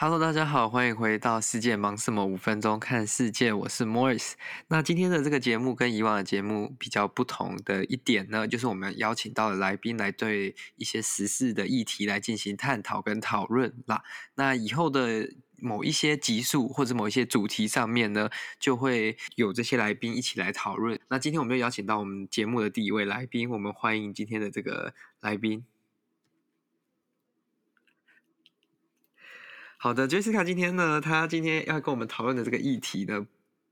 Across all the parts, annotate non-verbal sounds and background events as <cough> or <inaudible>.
Hello，大家好，欢迎回到世界忙什么？五分钟看世界，我是 Morris。那今天的这个节目跟以往的节目比较不同的一点呢，就是我们邀请到了来宾来对一些时事的议题来进行探讨跟讨论啦。那以后的某一些集数或者某一些主题上面呢，就会有这些来宾一起来讨论。那今天我们就邀请到我们节目的第一位来宾，我们欢迎今天的这个来宾。好的，Jessica 今天呢，她今天要跟我们讨论的这个议题呢，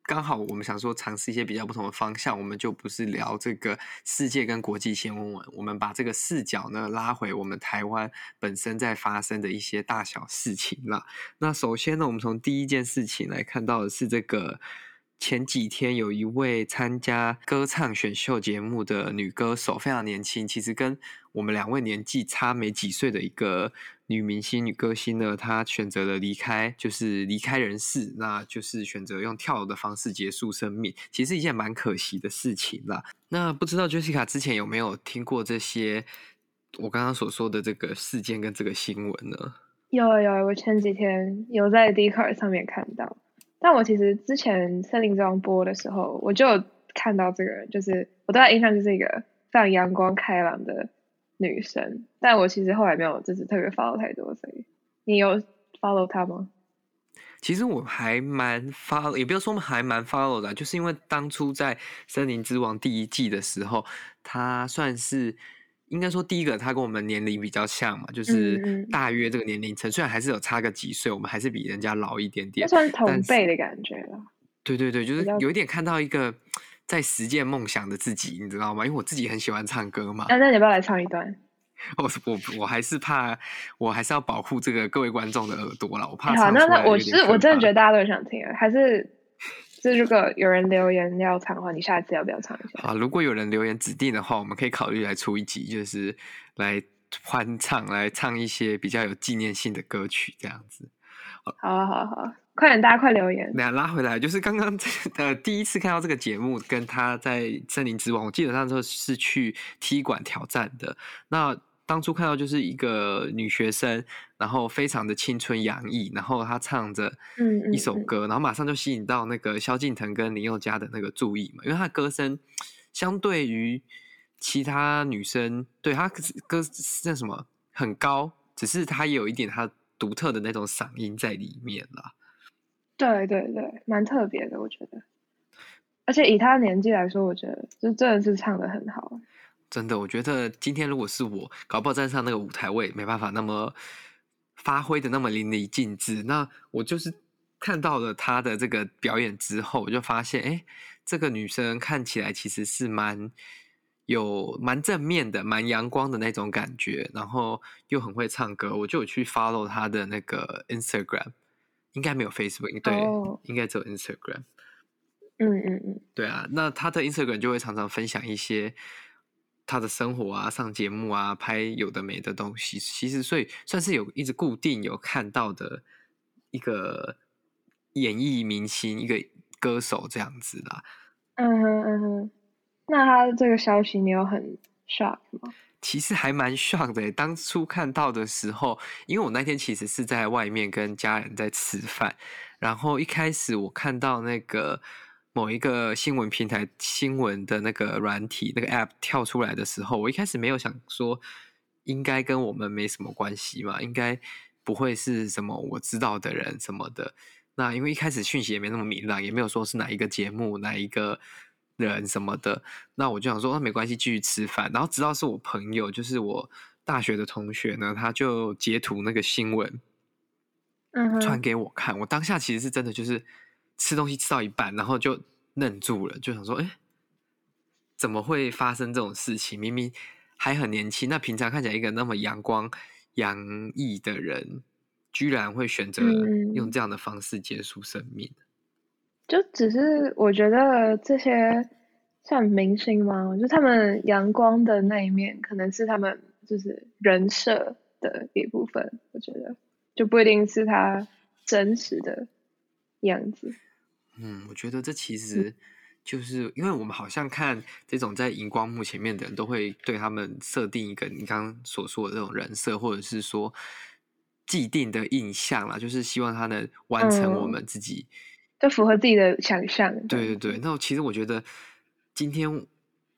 刚好我们想说尝试一些比较不同的方向，我们就不是聊这个世界跟国际新闻，我们把这个视角呢拉回我们台湾本身在发生的一些大小事情了。那首先呢，我们从第一件事情来看到的是这个。前几天有一位参加歌唱选秀节目的女歌手，非常年轻，其实跟我们两位年纪差没几岁的一个女明星、女歌星呢，她选择了离开，就是离开人世，那就是选择用跳楼的方式结束生命，其实一件蛮可惜的事情啦。那不知道 Jessica 之前有没有听过这些我刚刚所说的这个事件跟这个新闻呢？有有，我前几天有在 Dcard 上面看到。但我其实之前《森林之王》播的时候，我就看到这个人，就是我对他印象就是一个非常阳光开朗的女生。但我其实后来没有就是特别 follow 太多，所以你有 follow 他吗？其实我还蛮 follow，也不要说还蛮 follow 的，就是因为当初在《森林之王》第一季的时候，他算是。应该说，第一个他跟我们年龄比较像嘛，就是大约这个年龄层，虽然还是有差个几岁，我们还是比人家老一点点，算同辈的感觉了。对对对，就是有一点看到一个在实践梦想的自己，你知道吗？因为我自己很喜欢唱歌嘛。那那你要不要来唱一段？<laughs> 我我我还是怕，我还是要保护这个各位观众的耳朵了，我怕。好，那那我是我真的觉得大家都很想听，还是。就如果有人留言要唱的话，你下次要不要唱一下？好，如果有人留言指定的话，我们可以考虑来出一集，就是来欢唱，来唱一些比较有纪念性的歌曲，这样子。好啊，好啊，好啊，快点，大家快留言。那拉回来，就是刚刚呃第一次看到这个节目，跟他在《森林之王》，我记得那时候是去踢馆挑战的。那当初看到就是一个女学生，然后非常的青春洋溢，然后她唱着一首歌，嗯嗯嗯，然后马上就吸引到那个萧敬腾跟林宥嘉的那个注意嘛，因为她的歌声相对于其他女生，对她歌那什么很高，只是她也有一点她独特的那种嗓音在里面啦。对对对，蛮特别的，我觉得。而且以她的年纪来说，我觉得就真的是唱的很好。真的，我觉得今天如果是我，搞不好站上那个舞台，我也没办法那么发挥的那么淋漓尽致。那我就是看到了她的这个表演之后，我就发现，哎，这个女生看起来其实是蛮有蛮正面的、蛮阳光的那种感觉，然后又很会唱歌。我就有去 follow 她的那个 Instagram，应该没有 Facebook，对，oh. 应该只有 Instagram。嗯嗯嗯，对啊，那她的 Instagram 就会常常分享一些。他的生活啊，上节目啊，拍有的没的东西，其实所以算是有一直固定有看到的一个演艺明星，一个歌手这样子啦。嗯哼嗯哼，那他这个消息你有很 shock 吗？其实还蛮 shock 的，当初看到的时候，因为我那天其实是在外面跟家人在吃饭，然后一开始我看到那个。某一个新闻平台新闻的那个软体那个 App 跳出来的时候，我一开始没有想说应该跟我们没什么关系嘛，应该不会是什么我知道的人什么的。那因为一开始讯息也没那么明朗，也没有说是哪一个节目哪一个人什么的。那我就想说，那没关系，继续吃饭。然后直到是我朋友，就是我大学的同学呢，他就截图那个新闻，嗯，传给我看。我当下其实是真的就是。吃东西吃到一半，然后就愣住了，就想说：“哎，怎么会发生这种事情？明明还很年轻，那平常看起来一个那么阳光洋溢的人，居然会选择用这样的方式结束生命。嗯”就只是我觉得这些像明星吗？就他们阳光的那一面，可能是他们就是人设的一部分。我觉得就不一定是他真实的样子。嗯，我觉得这其实就是因为我们好像看这种在荧光幕前面的人都会对他们设定一个你刚刚所说的这种人设，或者是说既定的印象啦，就是希望他能完成我们自己，嗯、就符合自己的想象。对对对，那其实我觉得今天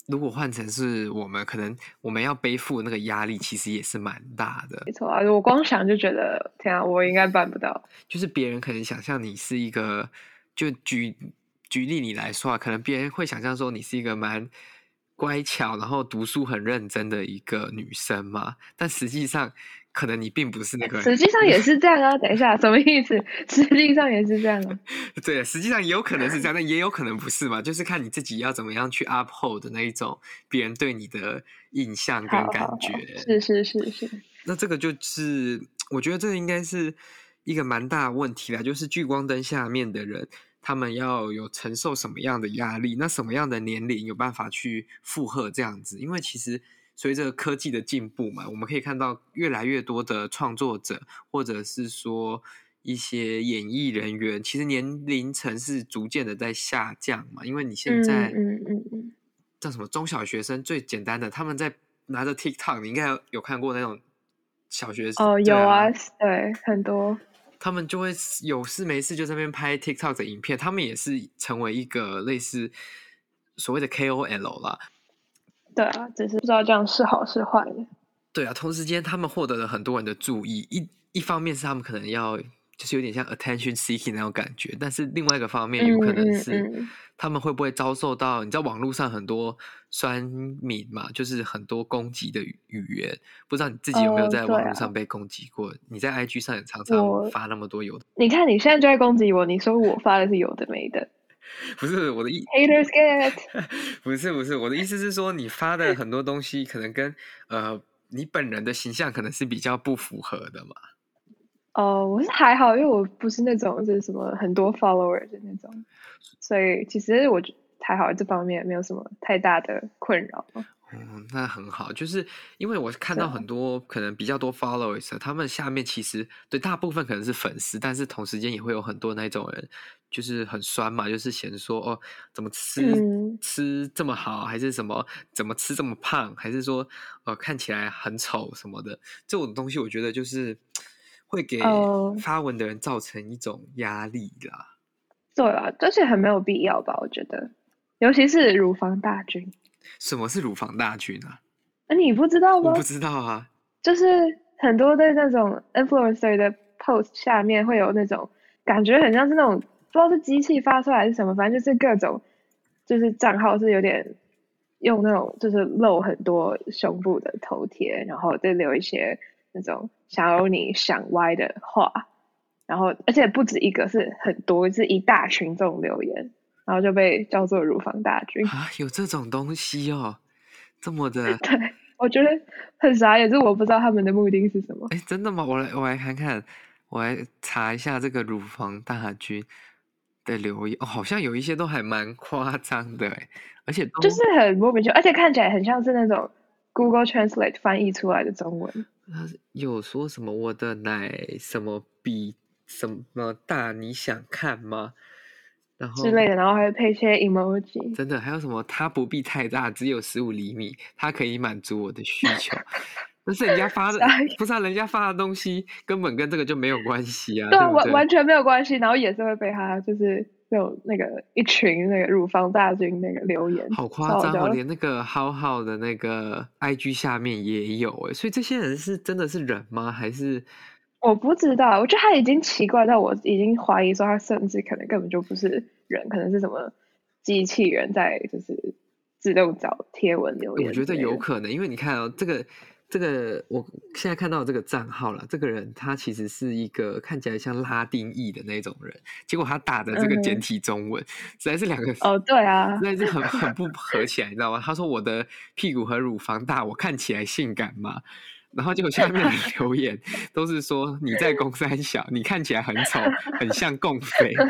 如果换成是我们，可能我们要背负那个压力，其实也是蛮大的。没错啊，我光想就觉得天啊，我应该办不到。就是别人可能想象你是一个，就举举例你来说啊，可能别人会想象说你是一个蛮乖巧，然后读书很认真的一个女生嘛，但实际上。可能你并不是那个，实际上也是这样啊。等一下，什么意思？实际上也是这样啊。<laughs> 对，实际上也有可能是这样，但也有可能不是嘛。就是看你自己要怎么样去 uphold 的那一种别人对你的印象跟感觉。好好好，是是是是。<laughs> 那这个就是，我觉得这个应该是一个蛮大的问题啦。就是聚光灯下面的人，他们要有承受什么样的压力？那什么样的年龄有办法去负荷这样子？因为其实。随着科技的进步嘛，我们可以看到越来越多的创作者，或者是说一些演艺人员，其实年龄层是逐渐的在下降嘛。因为你现在，嗯嗯嗯，叫什么中小学生最简单的，他们在拿着 TikTok，你应该有看过那种小学生哦，有啊，对，很多，他们就会有事没事就在那边拍 TikTok 的影片，他们也是成为一个类似所谓的 KOL 啦。对啊，只是不知道这样是好是坏的。对啊，同时间他们获得了很多人的注意，一一方面是他们可能要就是有点像 attention seeking 那种感觉，但是另外一个方面有可能是他们会不会遭受到，你知道网络上很多酸民嘛，就是很多攻击的语言，不知道你自己有没有在网络上被攻击过？哦啊、你在 IG 上也常常发那么多有的，你看你现在就在攻击我，你说我发的是有的没的。<laughs> 不是我的意，haters get，<laughs> 不是不是我的意思是说，你发的很多东西可能跟呃你本人的形象可能是比较不符合的嘛。哦，我是还好，因为我不是那种就是什么很多 follower 的那种，所以其实我还好，这方面没有什么太大的困扰。嗯，那很好，就是因为我看到很多可能比较多 followers，他们下面其实对大部分可能是粉丝，但是同时间也会有很多那种人，就是很酸嘛，就是嫌说哦，怎么吃、嗯、吃这么好，还是什么怎么吃这么胖，还是说呃看起来很丑什么的，这种东西我觉得就是会给发文的人造成一种压力啦。对啊，而且很没有必要吧？我觉得，尤其是乳房大军。什么是乳房大军啊？那你不知道吗？我不知道啊。就是很多的那种 influencer 的 post 下面会有那种感觉，很像是那种不知道是机器发出来还是什么，反正就是各种就是账号是有点用那种就是露很多胸部的头贴，然后再留一些那种想要你想歪的话，然后而且不止一个，是很多，是一大群这种留言。然后就被叫做乳房大军啊，有这种东西哦，这么的，<laughs> 对，我觉得很傻眼，是我不知道他们的目的是什么。哎，真的吗？我来，我来看看，我来查一下这个乳房大军的留言哦，好像有一些都还蛮夸张的，而且就是很莫名其妙，而且看起来很像是那种 Google Translate 翻译出来的中文。有说什么我的奶什么比什么大？你想看吗？然后之类的，然后还会配一些 emoji。真的，还有什么？它不必太大，只有十五厘米，它可以满足我的需求。<laughs> 但是人家发的，不是啊，人家发的东西根本跟这个就没有关系啊。对，对完完全没有关系，然后也是会被他就是那种那个一群那个乳房大军那个留言，好夸张哦！连那个浩浩的那个 IG 下面也有哎，所以这些人是真的是人吗？还是？我不知道，我觉得他已经奇怪到我已经怀疑说他甚至可能根本就不是人，可能是什么机器人在就是自动找贴文留言。我觉得有可能，因为你看哦，这个这个我现在看到这个账号了，这个人他其实是一个看起来像拉丁裔的那种人，结果他打的这个简体中文，嗯、实在是两个哦，对啊，实在是很 <laughs> 很不合起来，你知道吗？他说我的屁股和乳房大，我看起来性感吗？然后结果下面的留言 <laughs> 都是说你在公三小，你看起来很丑，很像共匪。<laughs>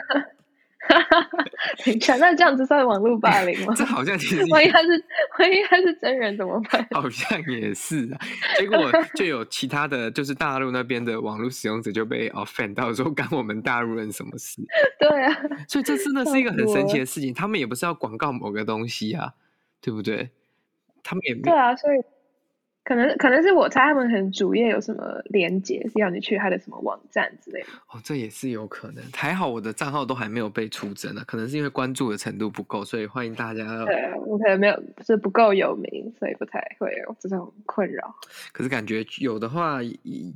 <laughs> 等一下，那这样子算网络霸凌吗？<laughs> 这好像其实万一他是万一他是真人怎么办？好像也是啊。结果就有其他的就是大陆那边的网络使用者就被 offend 到说干我们大陆人什么事？<laughs> 对啊，所以这真的是一个很神奇的事情。他们也不是要广告某个东西啊，对不对？他们也没对啊，所以。可能可能是我猜他们可能主页有什么连接，是要你去他的什么网站之类的。哦，这也是有可能。还好我的账号都还没有被出征呢，可能是因为关注的程度不够，所以欢迎大家。对，我可能没有，是不够有名，所以不太会有这种困扰。可是感觉有的话，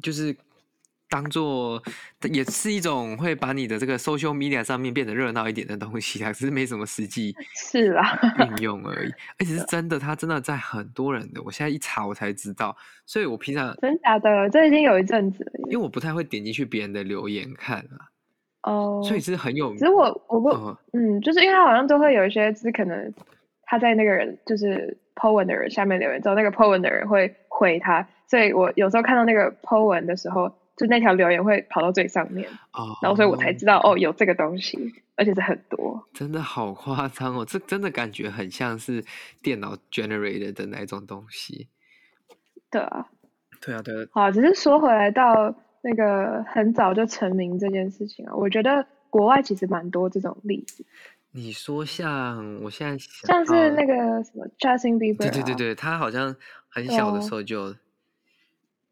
就是。当做也是一种会把你的这个 social media 上面变得热闹一点的东西啊，只是没什么实际 <laughs> 是啦运用而已。<laughs> 而且是真的，它真的在很多人的，我现在一查我才知道，所以我平常 <laughs> 真假的，这已经有一阵子了，因为我不太会点进去别人的留言看啊。哦，所以是很有名。其实我我不嗯，嗯，就是因为他好像都会有一些，就是可能他在那个人就是 po 文的人下面留言之后，那个 po 文的人会回他，所以我有时候看到那个 po 文的时候。就那条留言会跑到最上面，oh, 然后所以我才知道哦，有这个东西，而且是很多，真的好夸张哦！这真的感觉很像是电脑 generated 的那种东西。对啊，对啊，对啊。好，只是说回来到那个很早就成名这件事情啊，我觉得国外其实蛮多这种例子。你说像我现在像是那个什么 Justin Bieber，对对对对，他好像很小的时候就。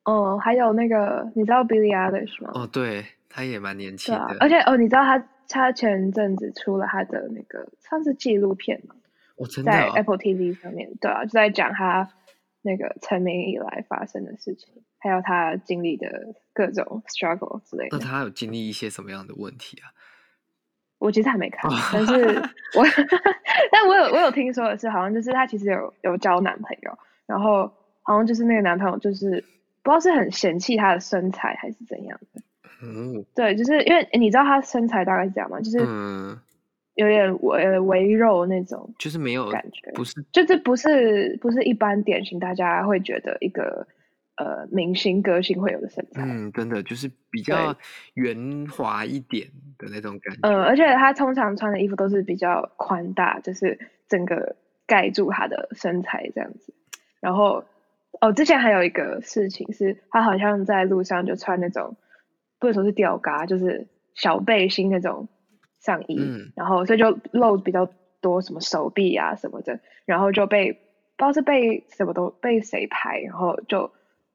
Oh. 哦，还有那个，你知道 Billie Eilish 吗？哦，对，他也蛮年轻的。啊，而且哦，你知道他他前阵子出了他的那个算是纪录片嘛？哦，真的哦？在 Apple TV 上面，对啊，就在讲他那个成名以来发生的事情，还有他经历的各种 struggle 之类的。那他有经历一些什么样的问题啊？<laughs> 我其实还没看，但是 <laughs> 我但我有我有听说的是，好像就是他其实有有交男朋友，然后好像就是那个男朋友就是。不知道是很嫌弃她的身材还是怎样的，嗯，对，就是因为你知道她身材大概是这样吗？就是有点微微肉那种，就是没有感觉，不是，就是不是不是一般典型大家会觉得一个呃明星歌星会有的身材，嗯，真的就是比较圆滑一点的那种感觉，嗯，而且她通常穿的衣服都是比较宽大，就是整个盖住她的身材这样子，然后。哦，之前还有一个事情是，他好像在路上就穿那种，不能说是吊嘎，就是小背心那种上衣，嗯、然后所以就露比较多什么手臂啊什么的，然后就被不知道是被什么都被谁拍，然后就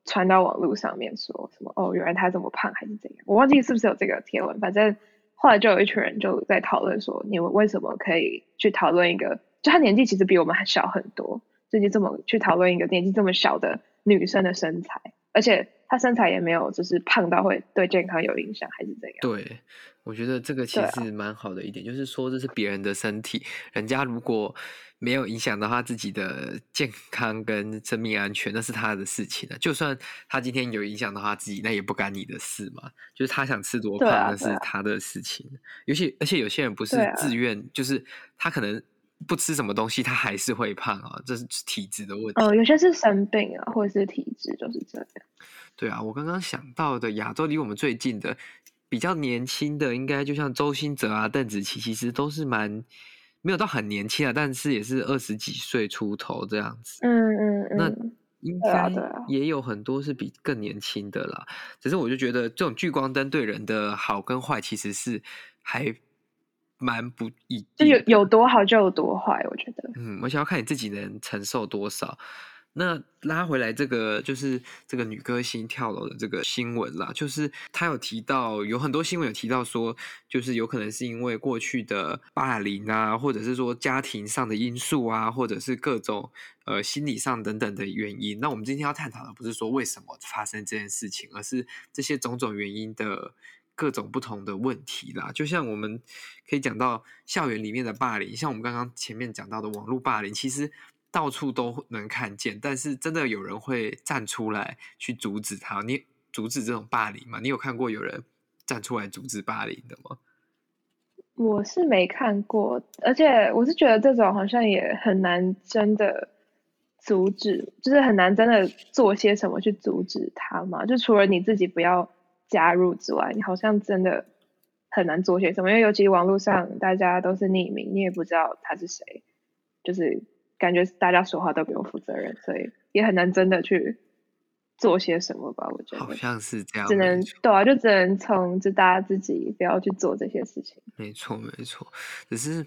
传到网络上面说什么哦，原来他这么胖还是怎样，我忘记是不是有这个贴文，反正后来就有一群人就在讨论说，你们为什么可以去讨论一个，就他年纪其实比我们还小很多。最近这么去讨论一个年纪这么小的女生的身材，而且她身材也没有就是胖到会对健康有影响，还是怎样？对，我觉得这个其实蛮好的一点，啊、就是说这是别人的身体，人家如果没有影响到他自己的健康跟生命安全，那是他的事情了。就算他今天有影响到他自己，那也不干你的事嘛。就是他想吃多胖，啊、那是他的事情。尤其而且有些人不是自愿，啊、就是他可能。不吃什么东西，他还是会胖啊，这是体质的问题。哦，有些是生病啊，或者是体质就是这样。对啊，我刚刚想到的亚洲离我们最近的比较年轻的，应该就像周兴哲啊、邓紫棋，其实都是蛮没有到很年轻啊，但是也是二十几岁出头这样子。嗯嗯嗯。那应该也有很多是比更年轻的啦。只是我就觉得这种聚光灯对人的好跟坏，其实是还。蛮不一，就有有多好就有多坏，我觉得。嗯，我想要看你自己能承受多少。那拉回来这个，就是这个女歌星跳楼的这个新闻啦，就是她有提到，有很多新闻有提到说，就是有可能是因为过去的霸凌啊，或者是说家庭上的因素啊，或者是各种呃心理上等等的原因。那我们今天要探讨的不是说为什么发生这件事情，而是这些种种原因的。各种不同的问题啦，就像我们可以讲到校园里面的霸凌，像我们刚刚前面讲到的网络霸凌，其实到处都能看见，但是真的有人会站出来去阻止他？你阻止这种霸凌吗？你有看过有人站出来阻止霸凌的吗？我是没看过，而且我是觉得这种好像也很难真的阻止，就是很难真的做些什么去阻止他嘛，就除了你自己不要。加入之外，你好像真的很难做些什么，因为尤其网络上大家都是匿名，你也不知道他是谁，就是感觉大家说话都不用负责任，所以也很难真的去做些什么吧。我觉得好像是这样，只能对啊，就只能从就大家自己不要去做这些事情。没错，没错，只是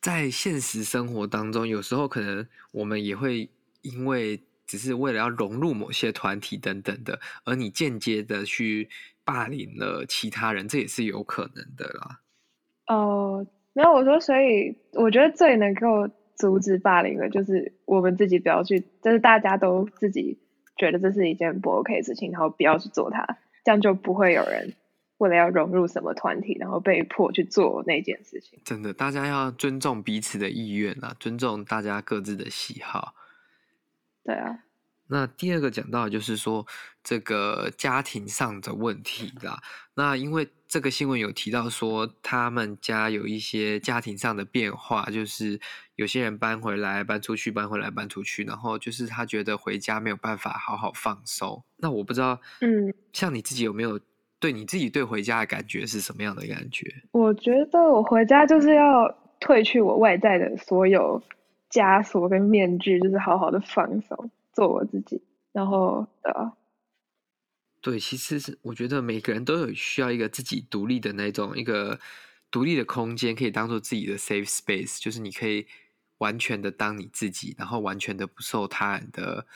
在现实生活当中，有时候可能我们也会因为。只是为了要融入某些团体等等的，而你间接的去霸凌了其他人，这也是有可能的啦。哦，没有，我说，所以我觉得最能够阻止霸凌的，就是我们自己不要去，就是大家都自己觉得这是一件不 OK 的事情，然后不要去做它，这样就不会有人为了要融入什么团体，然后被迫去做那件事情。真的，大家要尊重彼此的意愿啊，尊重大家各自的喜好。对啊，那第二个讲到的就是说这个家庭上的问题啦。那因为这个新闻有提到说，他们家有一些家庭上的变化，就是有些人搬回来、搬出去、搬回来、搬出去，然后就是他觉得回家没有办法好好放松。那我不知道，嗯，像你自己有没有对你自己对回家的感觉是什么样的感觉？我觉得我回家就是要褪去我外在的所有。枷锁跟面具，就是好好的放松，做我自己。然后，对啊，对，其实是我觉得每个人都有需要一个自己独立的那种一个独立的空间，可以当做自己的 safe space，就是你可以完全的当你自己，然后完全的不受他人的，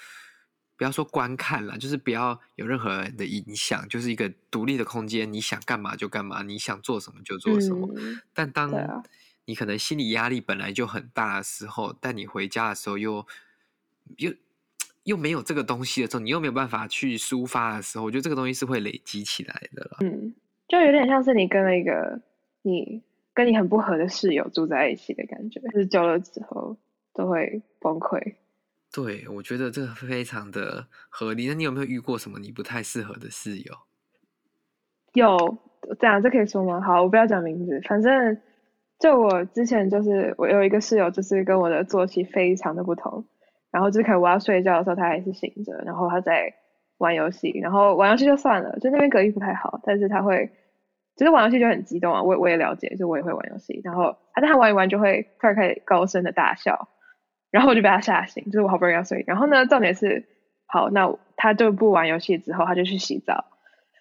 不要说观看了，就是不要有任何人的影响，就是一个独立的空间，你想干嘛就干嘛，你想做什么就做什么。嗯、但当你可能心理压力本来就很大的时候，但你回家的时候又又又没有这个东西的时候，你又没有办法去抒发的时候，我觉得这个东西是会累积起来的了。嗯，就有点像是你跟了一个你跟你很不合的室友住在一起的感觉，就是久了之后都会崩溃。对，我觉得这个非常的合理。那你有没有遇过什么你不太适合的室友？有，这样这可以说吗？好，我不要讲名字，反正。就我之前就是我有一个室友，就是跟我的作息非常的不同，然后就是可能我要睡觉的时候，他还是醒着，然后他在玩游戏，然后玩游戏就算了，就那边隔音不太好，但是他会，就是玩游戏就很激动啊，我我也了解，就我也会玩游戏，然后他他玩一玩就会突然开始高声的大笑，然后我就被他吓醒，就是我好不容易要睡，然后呢，重点是，好，那他就不玩游戏之后，他就去洗澡，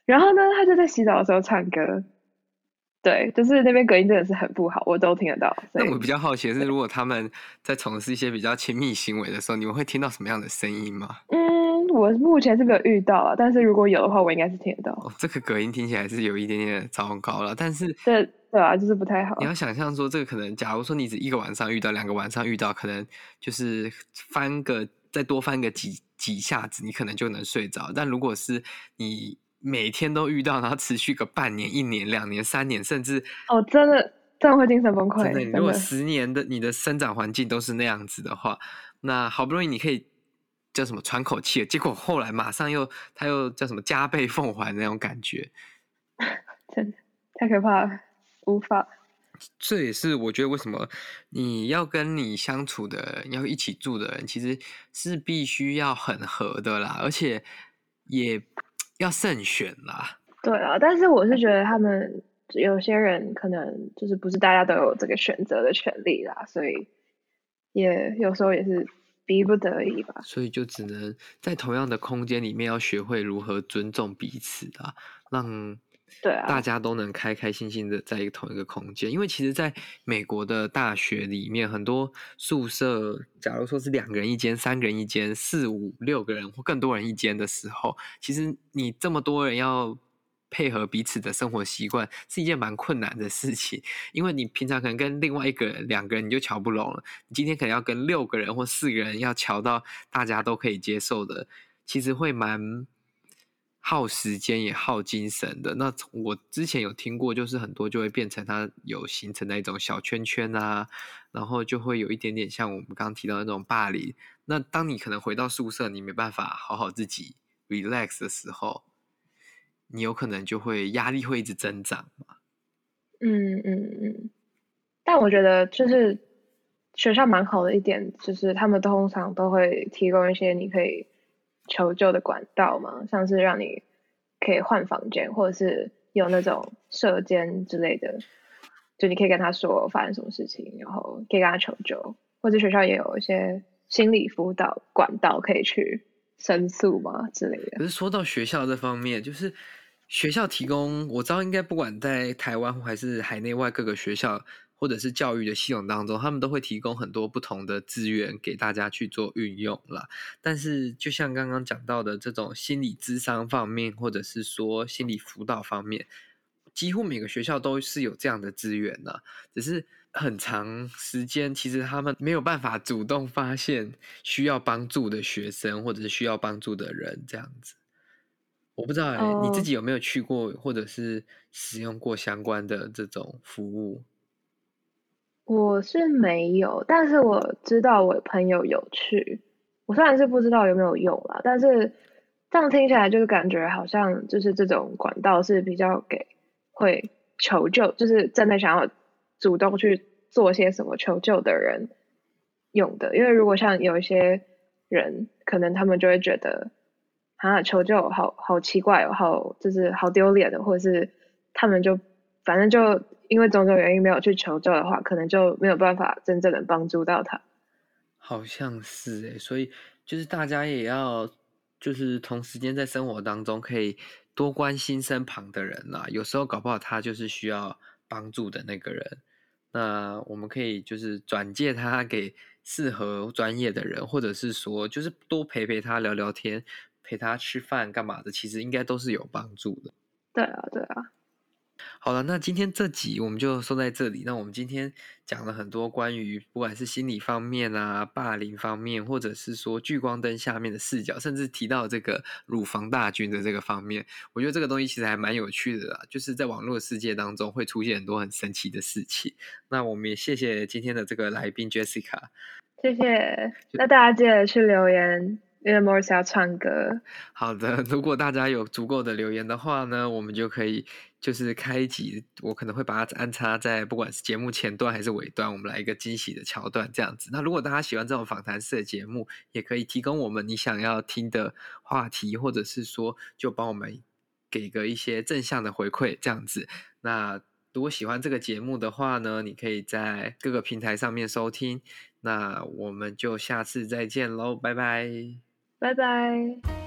然后呢，他就在洗澡的时候唱歌。对，就是那边隔音真的是很不好，我都听得到。那我比较好奇的是，如果他们在从事一些比较亲密行为的时候，你们会听到什么样的声音吗？嗯，我目前是没有遇到啊，但是如果有的话，我应该是听得到。哦，这个隔音听起来是有一点点糟糕了，但是对对啊，就是不太好。你要想象说，这个可能，假如说你只一个晚上遇到，两个晚上遇到，可能就是翻个再多翻个几几下子，你可能就能睡着。但如果是你。每天都遇到，然后持续个半年、一年、两年、三年，甚至哦，真的，真的会精神崩溃。真的，如果十年的你的生长环境都是那样子的话，那好不容易你可以叫什么喘口气，结果后来马上又他又叫什么加倍奉还那种感觉，<laughs> 真的太可怕了，无法。这也是我觉得为什么你要跟你相处的人，要一起住的人，其实是必须要很合的啦，而且也。要慎选啦，对啊，但是我是觉得他们有些人可能就是不是大家都有这个选择的权利啦，所以也有时候也是逼不得已吧。所以就只能在同样的空间里面，要学会如何尊重彼此啊，让。对啊，大家都能开开心心的在一个同一个空间，因为其实在美国的大学里面，很多宿舍，假如说是两个人一间、三个人一间、四五六个人或更多人一间的时候，其实你这么多人要配合彼此的生活习惯，是一件蛮困难的事情。因为你平常可能跟另外一个人、两个人你就瞧不拢了，你今天可能要跟六个人或四个人要瞧到大家都可以接受的，其实会蛮。耗时间也耗精神的。那我之前有听过，就是很多就会变成它有形成的一种小圈圈啊，然后就会有一点点像我们刚刚提到那种霸凌。那当你可能回到宿舍，你没办法好好自己 relax 的时候，你有可能就会压力会一直增长嘛。嗯嗯嗯。但我觉得就是学校蛮好的一点，就是他们通常都会提供一些你可以。求救的管道嘛，像是让你可以换房间，或者是有那种舍监之类的，就你可以跟他说发生什么事情，然后可以跟他求救，或者学校也有一些心理辅导管道可以去申诉嘛之类的。可是说到学校这方面，就是学校提供，我知道应该不管在台湾还是海内外各个学校。或者是教育的系统当中，他们都会提供很多不同的资源给大家去做运用啦。但是，就像刚刚讲到的这种心理咨商方面，或者是说心理辅导方面，几乎每个学校都是有这样的资源的，只是很长时间，其实他们没有办法主动发现需要帮助的学生，或者是需要帮助的人这样子。我不知道哎、欸，oh, 你自己有没有去过，或者是使用过相关的这种服务？我是没有，但是我知道我朋友有去。我虽然是不知道有没有用啦，但是这样听起来就是感觉好像就是这种管道是比较给会求救，就是真的想要主动去做些什么求救的人用的。因为如果像有一些人，可能他们就会觉得。啊，求救好好奇怪哦，好就是好丢脸的，或者是他们就反正就因为种种原因没有去求救的话，可能就没有办法真正的帮助到他。好像是哎，所以就是大家也要就是同时间在生活当中可以多关心身旁的人呐，有时候搞不好他就是需要帮助的那个人，那我们可以就是转介他给适合专业的人，或者是说就是多陪陪他聊聊天。陪他吃饭干嘛的，其实应该都是有帮助的。对啊，对啊。好了，那今天这集我们就说在这里。那我们今天讲了很多关于不管是心理方面啊、霸凌方面，或者是说聚光灯下面的视角，甚至提到这个乳房大军的这个方面，我觉得这个东西其实还蛮有趣的啦。就是在网络世界当中会出现很多很神奇的事情。那我们也谢谢今天的这个来宾 Jessica，谢谢。那大家记得去留言。因为 Morris 要唱歌。好的，<laughs> 如果大家有足够的留言的话呢，我们就可以就是开一集，我可能会把它安插在不管是节目前段还是尾段，我们来一个惊喜的桥段这样子。那如果大家喜欢这种访谈式的节目，也可以提供我们你想要听的话题，或者是说就帮我们给个一些正向的回馈这样子。那如果喜欢这个节目的话呢，你可以在各个平台上面收听。那我们就下次再见喽，拜拜。拜拜。